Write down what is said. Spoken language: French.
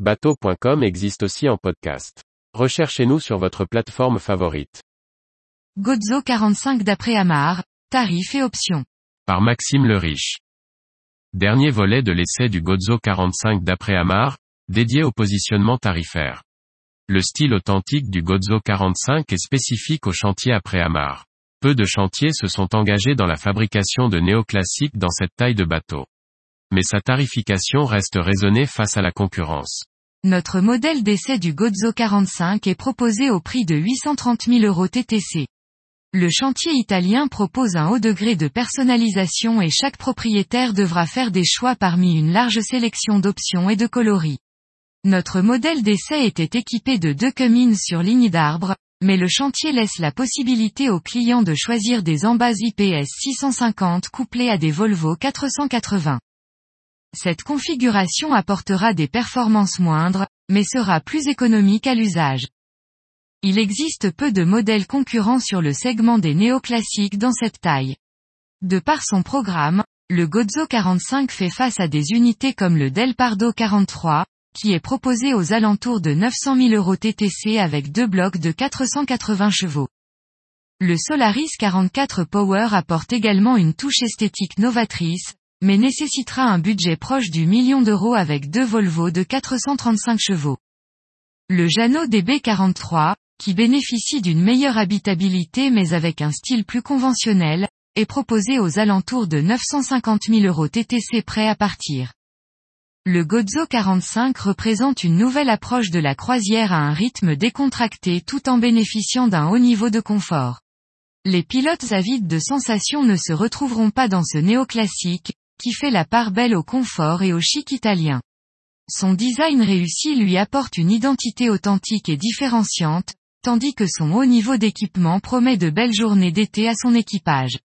Bateau.com existe aussi en podcast. Recherchez-nous sur votre plateforme favorite. Gozo 45 d'après Amar, tarifs et options. Par Maxime le Riche. Dernier volet de l'essai du Gozo 45 d'après Amar, dédié au positionnement tarifaire. Le style authentique du Gozo 45 est spécifique au chantier après Amar. Peu de chantiers se sont engagés dans la fabrication de néoclassiques dans cette taille de bateau mais sa tarification reste raisonnée face à la concurrence. Notre modèle d'essai du Gozo 45 est proposé au prix de 830 000 euros TTC. Le chantier italien propose un haut degré de personnalisation et chaque propriétaire devra faire des choix parmi une large sélection d'options et de coloris. Notre modèle d'essai était équipé de deux comines sur ligne d'arbre, mais le chantier laisse la possibilité aux clients de choisir des embases IPS 650 couplées à des Volvo 480. Cette configuration apportera des performances moindres, mais sera plus économique à l'usage. Il existe peu de modèles concurrents sur le segment des néoclassiques dans cette taille. De par son programme, le Gozo 45 fait face à des unités comme le Del Pardo 43, qui est proposé aux alentours de 900 000 euros TTC avec deux blocs de 480 chevaux. Le Solaris 44 Power apporte également une touche esthétique novatrice, mais nécessitera un budget proche du million d'euros avec deux Volvo de 435 chevaux. Le Jano DB43, qui bénéficie d'une meilleure habitabilité mais avec un style plus conventionnel, est proposé aux alentours de 950 000 euros TTC prêt à partir. Le Gozo 45 représente une nouvelle approche de la croisière à un rythme décontracté tout en bénéficiant d'un haut niveau de confort. Les pilotes avides de sensations ne se retrouveront pas dans ce néoclassique, qui fait la part belle au confort et au chic italien. Son design réussi lui apporte une identité authentique et différenciante, tandis que son haut niveau d'équipement promet de belles journées d'été à son équipage.